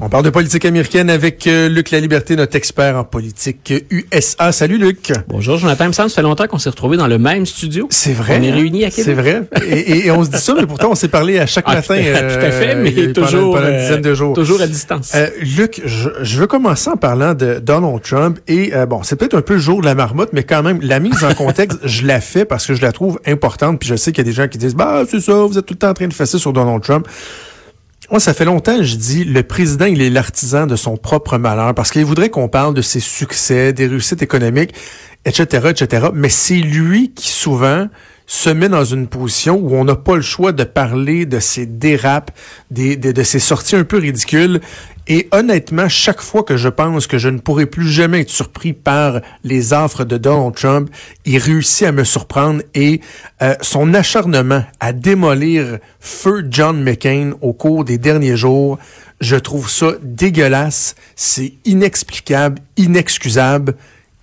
On parle de politique américaine avec euh, Luc La Liberté, notre expert en politique USA. Salut Luc. Bonjour Jonathan. Il me semble ça fait longtemps qu'on s'est retrouvés dans le même studio. C'est vrai. On est réunis à Québec. C'est vrai. Et, et on se dit ça, mais pourtant on s'est parlé à chaque Ah, matin. tout à fait, mais euh, toujours, pendant, une euh, dizaine de jours. toujours à distance. Euh, Luc, je, je veux commencer en parlant de Donald Trump et euh, bon, c'est peut-être un peu le jour de la marmotte, mais quand même la mise en contexte, je la fais parce que je la trouve importante. Puis je sais qu'il y a des gens qui disent bah c'est ça, vous êtes tout le temps en train de fesser sur Donald Trump. Moi, ça fait longtemps, je dis, le président, il est l'artisan de son propre malheur parce qu'il voudrait qu'on parle de ses succès, des réussites économiques, etc., etc. Mais c'est lui qui souvent se met dans une position où on n'a pas le choix de parler de ses dérapes, de ses sorties un peu ridicules. Et honnêtement, chaque fois que je pense que je ne pourrai plus jamais être surpris par les offres de Donald Trump, il réussit à me surprendre et euh, son acharnement à démolir feu John McCain au cours des derniers jours, je trouve ça dégueulasse, c'est inexplicable, inexcusable.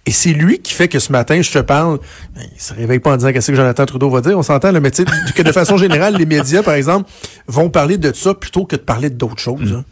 Et c'est lui qui fait que ce matin, je te parle, ben, il se réveille pas en disant qu'est-ce que Jonathan Trudeau va dire, on s'entend, mais tu que de façon générale, les médias, par exemple, vont parler de ça plutôt que de parler d'autres choses. hein.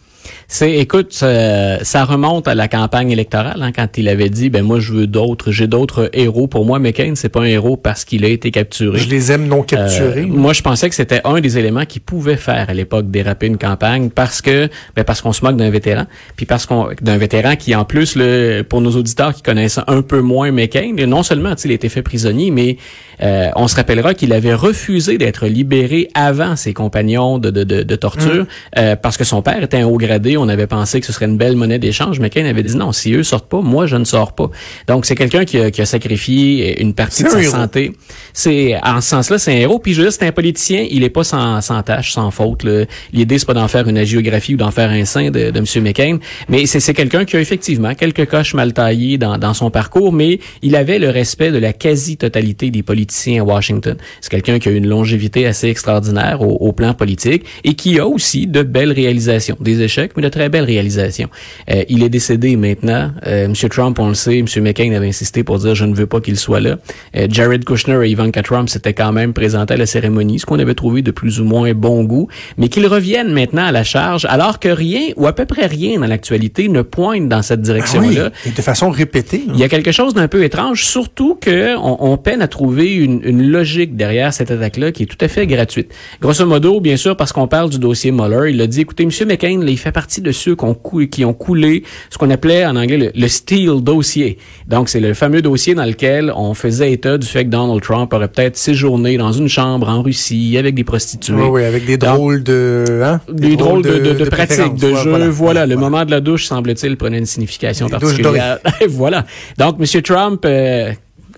C'est, écoute, ça, ça remonte à la campagne électorale, hein, quand il avait dit, ben moi je veux d'autres, j'ai d'autres héros. Pour moi, McCain, c'est pas un héros parce qu'il a été capturé. Je les aime non capturés. Euh, moi, je pensais que c'était un des éléments qui pouvait faire à l'époque déraper une campagne parce que, ben parce qu'on se moque d'un vétéran, puis parce qu'on d'un vétéran qui en plus, le, pour nos auditeurs qui connaissent un peu moins McCain, non seulement il a été fait prisonnier, mais euh, on se rappellera qu'il avait refusé d'être libéré avant ses compagnons de, de, de, de torture euh, parce que son père était un haut gradé. On avait pensé que ce serait une belle monnaie d'échange. McCain avait dit non, si eux sortent pas, moi je ne sors pas. Donc c'est quelqu'un qui a, qui a sacrifié une partie de sa héros. santé. C'est en ce sens-là, c'est un héros. Puis je veux dire, c'est un politicien. Il est pas sans, sans tâche, sans faute. L'idée c'est pas d'en faire une agiographie ou d'en faire un saint de, de M. McCain, mais c'est c'est quelqu'un qui a effectivement quelques coches mal taillées dans, dans son parcours, mais il avait le respect de la quasi-totalité des politiciens à Washington. C'est quelqu'un qui a une longévité assez extraordinaire au, au plan politique et qui a aussi de belles réalisations, des échecs, mais de très belles réalisations. Euh, il est décédé maintenant. Euh, M. Trump, on le sait, M. McCain avait insisté pour dire je ne veux pas qu'il soit là. Euh, Jared Kushner et Ivanka Trump s'étaient quand même présentés à la cérémonie, ce qu'on avait trouvé de plus ou moins bon goût, mais qu'ils reviennent maintenant à la charge, alors que rien ou à peu près rien dans l'actualité ne pointe dans cette Ah oui, direction-là. et de façon répétée. hein. Il y a quelque chose d'un peu étrange, surtout que on, on peine à trouver une, une logique derrière cette attaque-là qui est tout à fait gratuite. Grosso modo, bien sûr, parce qu'on parle du dossier Mueller, il a dit, écoutez, M. McCain, là, il fait partie de ceux qui ont, cou- qui ont coulé ce qu'on appelait en anglais le, le Steele dossier. Donc, c'est le fameux dossier dans lequel on faisait état du fait que Donald Trump aurait peut-être séjourné dans une chambre en Russie avec des prostituées. Oui, oui, avec des drôles de, hein? des, drôles de, de, de pratiques, de jeux. Voilà, le voilà. moment de la douche, semble-t-il, prenait une signification particulière. voilà. Donc, M. Trump... euh,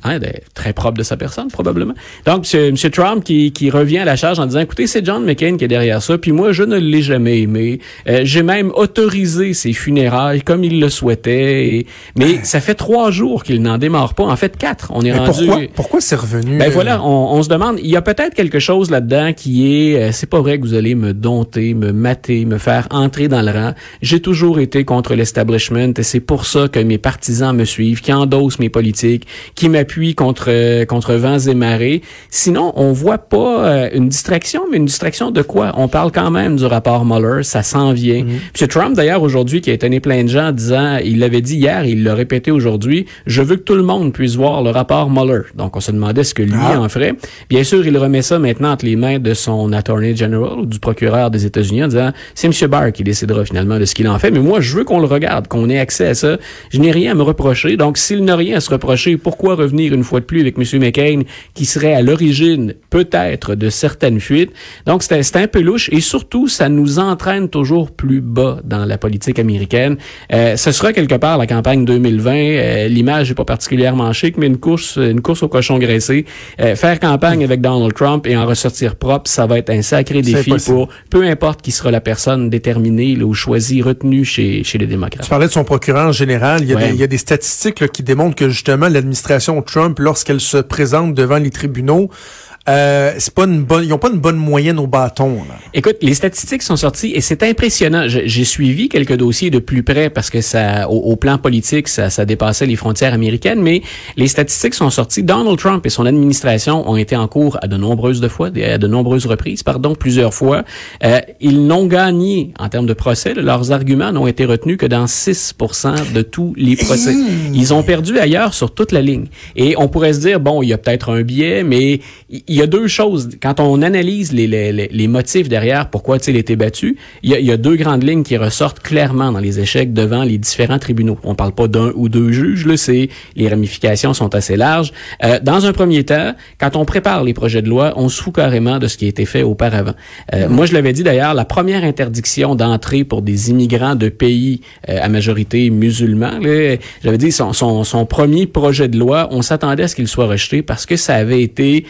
hein, très propre de sa personne, probablement. Donc, M. Trump qui, qui revient à la charge en disant, écoutez, c'est John McCain qui est derrière ça, puis moi, je ne l'ai jamais aimé. Euh, J'ai même autorisé ses funérailles comme il le souhaitait. et- mais ça fait trois jours qu'il n'en démarre pas. En fait, quatre. On est Mais rendu... pourquoi, pourquoi c'est revenu? Ben euh, voilà, on, on se demande, il y a peut-être quelque chose là-dedans qui est, euh, c'est pas vrai que vous allez me dompter, me mater, me faire entrer dans le rang. J'ai toujours été contre l'establishment et c'est pour ça que mes partisans me suivent, qui endossent mes politiques, qui m'appuient contre euh, contre vents et marées. Sinon, on voit pas euh, une distraction, mais une distraction de quoi? On parle quand même du rapport Mueller, ça s'en vient. Puis Trump d'ailleurs aujourd'hui qui a étonné plein de gens en disant, il l'avait dit hier, il l'a répété aujourd'hui, je veux que tout le monde puisse voir le rapport Mueller. Donc on se demandait ce que lui Ah. en ferait. Bien sûr, il remet ça maintenant entre les mains de son attorney general ou du procureur des États-Unis en disant, c'est M. Barr qui décidera finalement de ce qu'il en fait, mais moi je veux qu'on le regarde, qu'on ait accès à ça. Je n'ai rien à me reprocher. Donc s'il n'a rien à se reprocher, pourquoi revenir revenir une fois de plus avec M. McCain, qui serait à l'origine peut-être de certaines fuites. Donc c'était un peu louche et surtout, ça nous entraîne toujours plus bas dans la politique américaine. Euh, ce sera quelque part la campagne 2020. Euh, l'image n'est pas particulièrement chic, mais une course, une course au cochon graissé. Euh, faire campagne avec Donald Trump et en ressortir propre, ça va être un sacré défi pour peu importe qui sera la personne déterminée ou choisie, retenue chez, chez les démocrates. Tu parlais de son procureur général. Il y a, des, il y a des statistiques qui démontrent que justement l'administration Trump, lorsqu'elle se présente devant les tribunaux, euh, c'est pas une bonne, ils ont pas une bonne moyenne au bâton. Là. Écoute, les statistiques sont sorties et c'est impressionnant. J'ai suivi quelques dossiers de plus près parce que ça, au, plan politique, ça, ça, dépassait les frontières américaines. Mais les statistiques sont sorties. Donald Trump et son administration ont été en cours à de nombreuses de fois, à de nombreuses reprises, pardon, plusieurs fois. Euh, ils n'ont gagné en termes de procès. Leurs arguments n'ont été retenus que dans 6% de tous les procès. Ils ont perdu ailleurs sur toute la ligne. Et on pourrait se dire bon, il y a peut-être un biais, mais il y a deux choses. Quand on analyse les, les, les motifs derrière pourquoi il a été battu, il y, a, il y, a, deux grandes lignes qui ressortent clairement dans les échecs devant les différents tribunaux. On parle pas d'un ou deux juges, là, c'est les ramifications sont assez larges. Euh, dans un premier temps, quand on prépare les projets de loi, on se fout carrément de ce qui a été fait auparavant. Euh, mm-hmm. Moi, je l'avais dit d'ailleurs, la première interdiction d'entrée pour des immigrants de pays euh, à majorité musulmans, j'avais dit son, son, son premier projet de loi, on s'attendait à ce qu'il soit rejeté parce que ça avait été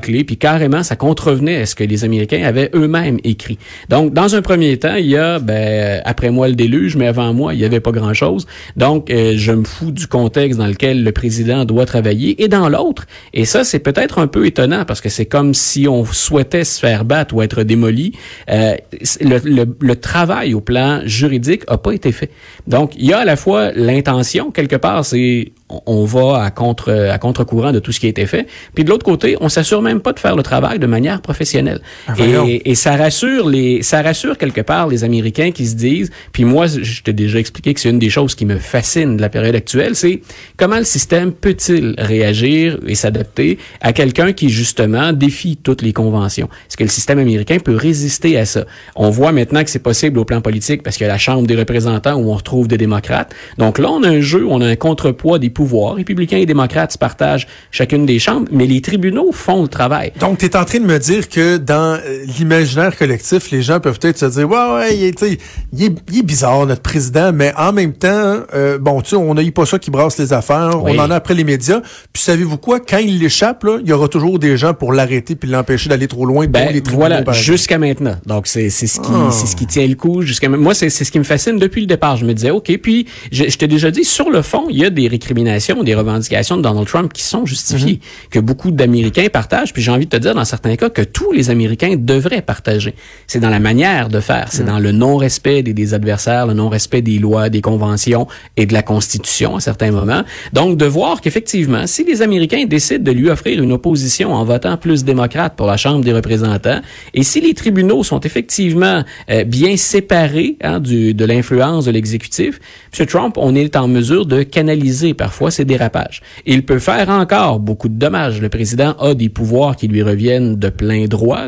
bas puis carrément, ça contrevenait à ce que les Américains avaient eux-mêmes écrit. Donc, dans un premier temps, il y a, ben, après moi le déluge, mais avant moi, il n'y avait pas grand-chose. Donc, euh, je me fous du contexte dans lequel le président doit travailler. Et dans l'autre, et ça, c'est peut-être un peu étonnant parce que c'est comme si on souhaitait se faire battre ou être démoli. Euh, le, le, travail au plan juridique a pas été fait. Donc, il y a à la fois l'intention, quelque part, c'est on va à contre à contre-courant de tout ce qui a été fait. Puis de l'autre côté, on s'assure même pas de faire le travail de manière professionnelle. Ah, et, et, ça rassure les ça rassure quelque part les Américains qui se disent. Puis moi, je t'ai déjà expliqué que c'est une des choses qui me fascine de la période actuelle, c'est comment le système peut-il réagir et s'adapter à quelqu'un qui justement défie toutes les conventions? Est-ce que le système américain peut résister à ça? On voit maintenant que c'est possible au plan politique parce qu'il y a la Chambre des représentants où on retrouve des démocrates. Donc là, on a un jeu, on a un contrepoids des pouvoir. Républicains et démocrates se partagent chacune des chambres, mais les tribunaux font le travail. Donc, tu es en train de me dire que dans euh, l'imaginaire collectif, les gens peuvent peut-être se dire, ouais, ouais, il est, il est, bizarre, notre président, mais en même temps, euh, bon, tu sais, on n'a eu pas ça qui brasse les affaires, on en a après les médias. Puis savez-vous quoi? Quand il l'échappe, il y aura toujours des gens pour l'arrêter puis l'empêcher d'aller trop loin. Ben, les voilà, jusqu'à maintenant. Donc, c'est ce qui ah. ce qui tient le coup jusqu'à Moi, c'est ce qui me fascine depuis le départ. Je me disais, OK, puis je, je t'ai déjà dit, sur le fond, il y a des récriminations des revendications de Donald Trump qui sont justifiées, mhm. que beaucoup d'Américains partagent. Puis j'ai envie de te dire dans certains cas que tous les Américains devraient partager. C'est dans la manière de faire, c'est mhm. dans le non-respect des, des, adversaires, le non-respect des lois, des conventions et de la Constitution à certains moments. Donc de voir qu'effectivement, si les Américains décident de lui offrir une opposition en votant plus démocrate pour la Chambre des représentants, et si les tribunaux sont effectivement euh, bien séparés hein, du, de l'influence de l'exécutif, M. Trump, on est en mesure de canaliser parfois ces dérapages. il peut faire encore beaucoup de dommages. Le président a des pouvoirs qui lui reviennent de plein droit,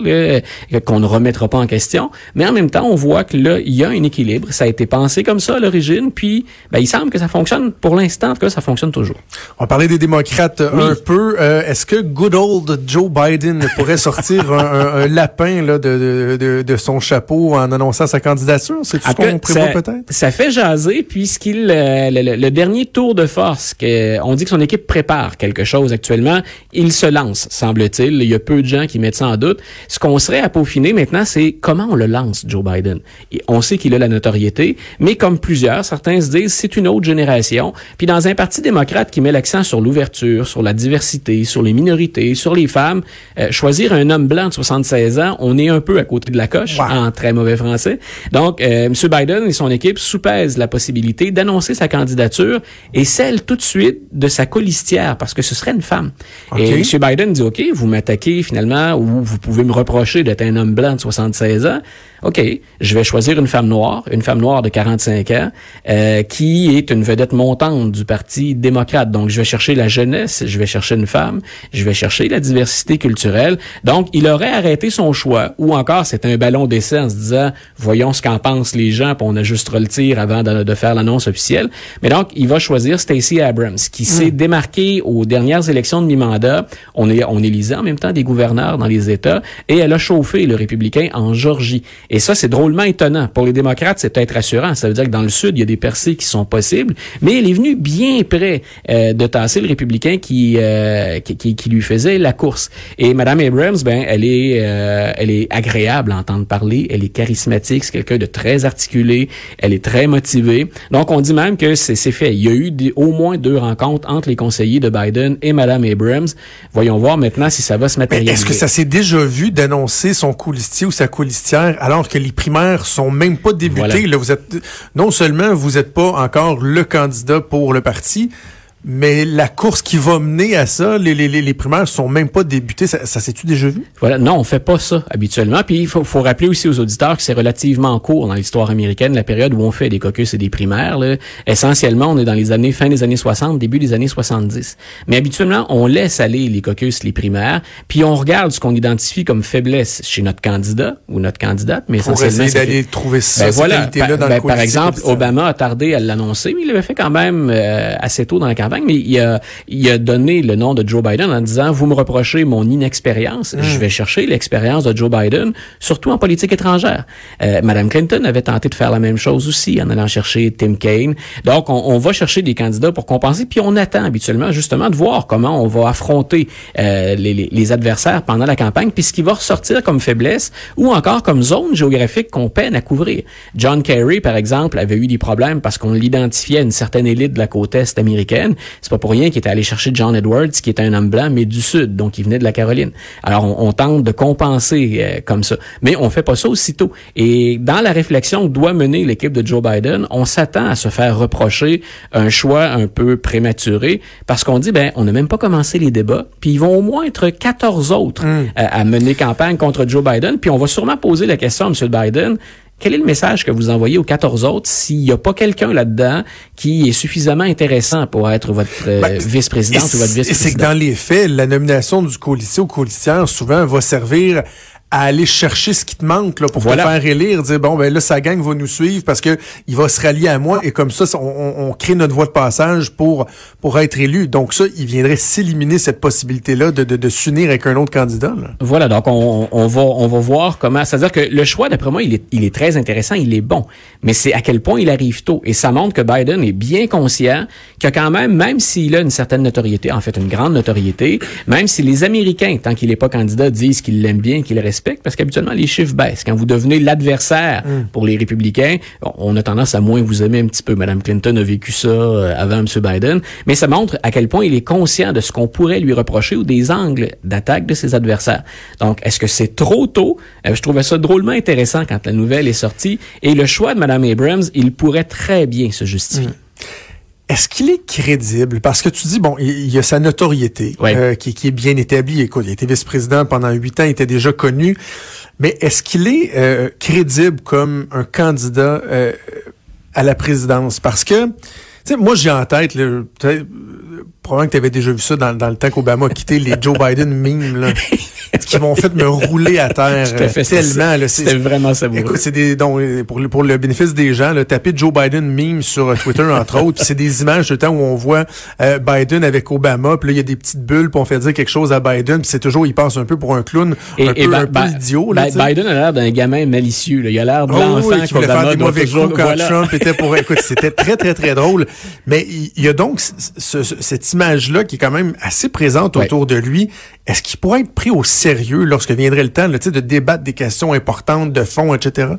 qu'on ne remettra pas en question. Mais en même temps, on voit que là, il y a un équilibre. Ça a été pensé comme ça à l'origine. Puis, ben, il semble que ça fonctionne. Pour l'instant, en tout cas, ça fonctionne toujours. On parlait des démocrates un peu. Euh, est-ce que good old Joe Biden pourrait sortir un, lapin là, de, de, de, son chapeau en annonçant sa candidature? C'est ce qu'on prévoit peut-être? Ça fait jaser puisqu'il euh, le, dernier tour de force on dit que son équipe prépare quelque chose actuellement. Il se lance, semble-t-il. Il y a peu de gens qui mettent ça en doute. Ce qu'on serait à peaufiner maintenant, c'est comment on le lance, Joe Biden. on sait qu'il a la notoriété, mais comme plusieurs, certains se disent c'est une autre génération. Puis dans un parti démocrate qui met l'accent sur l'ouverture, sur la diversité, sur les minorités, sur les femmes, euh, choisir un homme blanc de 76 ans, on est un peu à côté de la coche, en très mauvais français. Donc, euh, M. Biden et son équipe soupèsent la possibilité d'annoncer sa candidature et celle tout de suite de sa colistière parce que ce serait une femme. Et M. Biden dit, OK, vous m'attaquez finalement ou vous pouvez me reprocher d'être un homme blanc de 76 ans. OK, je vais choisir une femme noire, une femme noire de 45 ans, euh, qui est une vedette montante du Parti démocrate. Donc, je vais chercher la jeunesse, je vais chercher une femme, je vais chercher la diversité culturelle. Donc, il aurait arrêté son choix, ou encore c'est un ballon d'essai en se disant, voyons ce qu'en pensent les gens, puis on ajustera le tir avant de, de faire l'annonce officielle. Mais donc, il va choisir Stacey Abrams, qui s'est Hmm. démarquée aux dernières élections de mi-mandat. On, est, on élisait en même temps des gouverneurs dans les États, et elle a chauffé le républicain en Georgie. Et ça, c'est drôlement étonnant. Pour les démocrates, c'est peut-être rassurant. Ça veut dire que dans le Sud, il y a des percées qui sont possibles, mais elle est venue bien près euh, de tasser le républicain qui, euh, qui, qui, qui lui faisait la course. Et Madame Abrams, ben, elle est, euh, elle est agréable à entendre parler, elle est charismatique, c'est quelqu'un de très articulé, elle est très motivée. Donc, on dit même que c'est fait. Il y a eu des- au moins deux rencontres entre les conseillers de Biden et Madame Abrams. Voyons voir maintenant si ça va se matérialiser. est-ce que ça s'est déjà vu d'annoncer son coulistier ou sa coulistière alors que les primaires sont même pas débutées? Voilà. Là, vous êtes non seulement vous n'êtes pas encore le candidat pour le parti, mais la course qui va mener à ça, les, les, les, les primaires sont même pas débutées. Ça, ça s'est-tu déjà vu? Voilà, non, on fait pas ça habituellement. Puis il faut, faut rappeler aussi aux auditeurs que c'est relativement court dans l'histoire américaine, la période où on fait des caucus et des primaires. Là. Essentiellement, on est dans les années fin des années 60, début des années 70. Mais habituellement, on laisse aller les caucus, les primaires, puis on regarde ce qu'on identifie comme faiblesse chez notre candidat ou notre candidate. Mais Pour essentiellement, essayer fait- d'aller trouver ça, ben voilà, par, dans ben, le par exemple. Obama a tardé à l'annoncer, mais il l'avait fait quand même euh, assez tôt dans la campagne. Mais il a, il a donné le nom de Joe Biden en disant vous me reprochez mon inexpérience, je vais chercher l'expérience de Joe Biden, surtout en politique étrangère. Euh, Madame Clinton avait tenté de faire la même chose aussi en allant chercher Tim Kaine. Donc on, on va chercher des candidats pour compenser, puis on attend habituellement justement de voir comment on va affronter euh, les, les- les adversaires pendant la campagne, puis ce qui va ressortir comme faiblesse ou encore comme zone géographique qu'on peine à couvrir. John Kerry, par exemple, avait eu des problèmes parce qu'on l'identifiait à une certaine élite de la côte est américaine. C'est pas pour rien qu'il était allé chercher John Edwards, qui était un homme blanc, mais du Sud, donc il venait de la Caroline. Alors, on, on tente de compenser euh, comme ça. Mais on fait pas ça aussitôt. Et dans la réflexion que doit mener l'équipe de Joe Biden, on s'attend à se faire reprocher un choix un peu prématuré parce qu'on dit, ben, on n'a même pas commencé les débats, puis ils vont au moins être 14 autres euh, à mener campagne contre Joe Biden, puis on va sûrement poser la question à M. Biden, quel est le message que vous envoyez aux 14 autres s'il n'y a pas quelqu'un là-dedans qui est suffisamment intéressant pour être votre euh, Ben, vice-présidente ou votre et C'est que vice-président? dans les faits, la nomination du coulissier ou coulissière, souvent, va servir à aller chercher ce qui te manque là, pour Voilà. te faire élire, dire bon ben là sa gang va nous suivre parce que il va se rallier à moi et comme ça on, on- crée notre voie de passage pour pour être élu. Donc ça, il viendrait s'éliminer cette possibilité là de, de, de s'unir avec un autre candidat. Là. Voilà, donc on, on va on va voir comment. C'est-à-dire que le choix, d'après moi, il est, il est très intéressant, il est bon, mais c'est à quel point il arrive tôt. Et ça montre que Biden est bien conscient que quand même, même s'il a une certaine notoriété, en fait une grande notoriété, même si les Américains, tant qu'il n'est pas candidat, disent qu'ils l'aiment bien, qu'ils le parce qu'habituellement les chiffres baissent. Quand vous devenez l'adversaire pour les républicains, on- on a tendance à moins vous aimer un petit peu. Madame Clinton a vécu ça euh, avant M. Biden, mais ça montre à quel point il est conscient de ce qu'on pourrait lui reprocher ou des angles d'attaque de ses adversaires. Donc, est-ce que c'est trop tôt? Euh, je trouvais ça drôlement intéressant quand la nouvelle est sortie. Et le choix de Mme Abrams, il pourrait très bien se justifier. Est-ce qu'il est crédible? Parce que tu dis, bon, il, il y a sa notoriété euh, qui, qui est bien établie. Écoute, il a été vice-président pendant huit ans, il était déjà connu. Mais est-ce qu'il est euh, crédible comme un candidat euh, à la présidence? Parce que, tu sais, moi, j'ai en tête, là, peut-être, probablement que tu avais déjà vu ça dans, dans le temps qu'Obama a quitté les Joe Biden memes, là, qui m'ont fait me rouler à terre à fait, tellement. C'était vraiment savoureux. Écoute, c'est des donc pour le, pour le bénéfice des gens, là, tapez Joe Biden meme sur euh, Twitter entre autres, c'est des images de temps où on voit euh, Biden avec Obama, puis là il y a des petites bulles, puis on fait dire quelque chose à Biden, puis c'est toujours il passe un peu pour un clown, un peu, Ba- un peu idiot là. Biden a l'air d'un gamin malicieux. là. Il a l'air de Oh l'enfant oui, qui voulait faire des mauvais coups quand voilà. Trump était pour. Écoute, c'était très, très, très drôle. Mais il il y a donc ce- ce- cette image-là qui est quand même assez présente Ouais. autour de lui. Est-ce qu'il pourrait être pris au sérieux lorsque viendrait le temps là, de débattre des questions importantes de fond, etc.?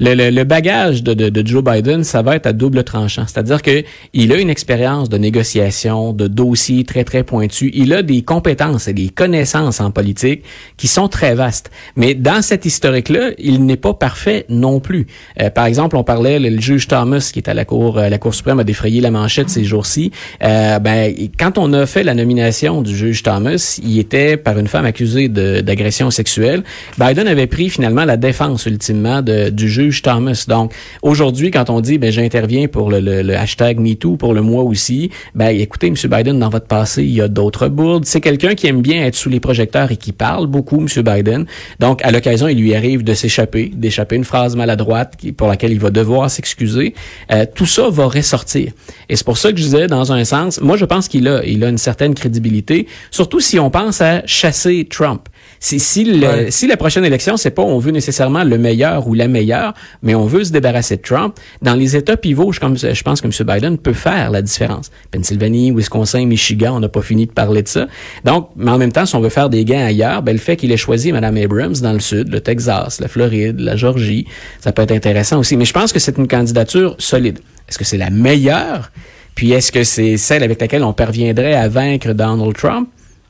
Le, le- bagage de, de- Joe Biden, ça va être à double tranchant. C'est-à-dire que il a une expérience de négociation, de dossiers très, très pointus. Il a des compétences et des connaissances en politique qui sont très vastes. Mais dans cette historique-là, il n'est pas parfait non plus. Euh, par exemple, on parlait, le, le juge Thomas, qui est à la Cour, euh, la Cour suprême, a défrayé la manchette ces jours-ci. Euh, ben, quand on a fait la nomination du juge Thomas, il était par une femme accusée d'agression sexuelle, Biden avait pris finalement la défense ultimement du juge Thomas. Donc aujourd'hui, quand on dit ben j'interviens pour le, hashtag MeToo pour le mois aussi, ben écoutez, M. Biden, dans votre passé, il y a d'autres bourdes. C'est quelqu'un qui aime bien être sous les projecteurs et qui parle beaucoup, M. Biden. Donc à l'occasion, il lui arrive de s'échapper, d'échapper une phrase maladroite pour laquelle il va devoir s'excuser. Euh, tout ça va ressortir. Et c'est pour ça que je disais, dans un sens, moi je pense qu'il a, il a une certaine crédibilité, surtout si on pense à chasser Trump. Si, si, le, si la prochaine élection, c'est pas on veut nécessairement le meilleur ou la meilleure, mais on veut se débarrasser de Trump, dans les États pivots, je, je pense que M. Biden peut faire la différence. Pennsylvanie, Wisconsin, Michigan, on n'a pas fini de parler de ça. Donc, mais en même temps, si on veut faire des gains ailleurs, ben, le fait qu'il ait choisi Mme Abrams dans le sud, le Texas, la Floride, la Georgie, ça peut être intéressant aussi. Mais je pense que c'est une candidature solide. Est-ce que c'est la meilleure? Puis est-ce que c'est celle avec laquelle on parviendrait à vaincre Donald Trump?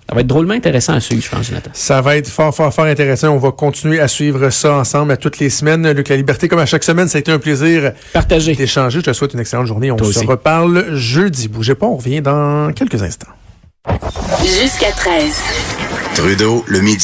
Ça va être drôlement intéressant à suivre, je pense, Jonathan. Ça va être fort, fort, fort intéressant. On va continuer à suivre ça ensemble à toutes les semaines. Luc, la liberté, comme à chaque semaine, ça a été un plaisir Partagé. d'échanger. Je te souhaite une excellente journée. On se reparle jeudi. Bougez pas, on revient dans quelques instants. Jusqu'à 13. Trudeau, le midi.